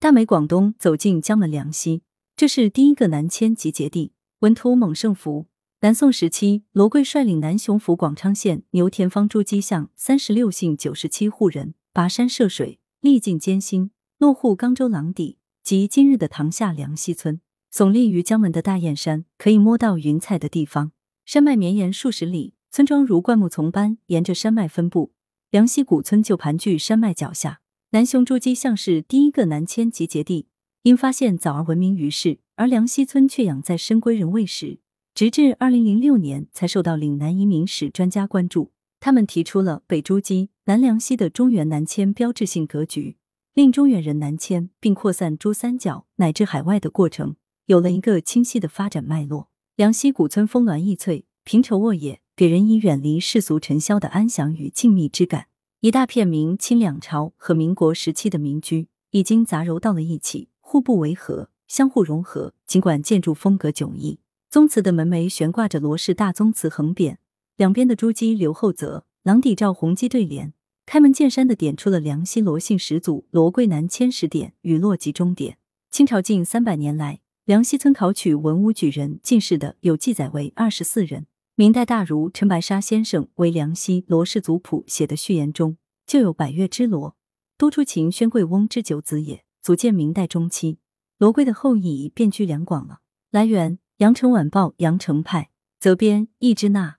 大美广东走进江门梁溪，这是第一个南迁集结地。文图猛胜福。南宋时期，罗贵率领南雄府广昌县牛田方朱基巷三十六姓九十七户人，跋山涉水，历尽艰辛，落户冈州廊底，即今日的塘下梁溪村。耸立于江门的大雁山，可以摸到云彩的地方。山脉绵延数十里，村庄如灌木丛般沿着山脉分布。梁溪古村就盘踞山脉脚下。南雄珠玑巷是第一个南迁集结地，因发现早而闻名于世，而梁溪村却养在深闺人未识。直至二零零六年，才受到岭南移民史专家关注。他们提出了北珠玑、南梁溪的中原南迁标志性格局，令中原人南迁并扩散珠三角乃至海外的过程有了一个清晰的发展脉络。梁溪古村峰峦异翠，平畴沃野，给人以远离世俗尘嚣的安详与静谧之感。一大片明清两朝和民国时期的民居已经杂糅到了一起，互不违和，相互融合。尽管建筑风格迥异。宗祠的门楣悬挂着罗氏大宗祠横匾，两边的朱基留后则，廊底照红基对联，开门见山的点出了梁溪罗姓始祖罗贵南迁始点与落集终点。清朝近三百年来，梁溪村考取文武举人进士的有记载为二十四人。明代大儒陈白沙先生为梁溪罗氏族谱写的序言中，就有百越之罗，都出秦宣贵翁之九子也，足见明代中期罗贵的后裔已遍居两广了。来源。羊城晚报羊城派责编易之娜。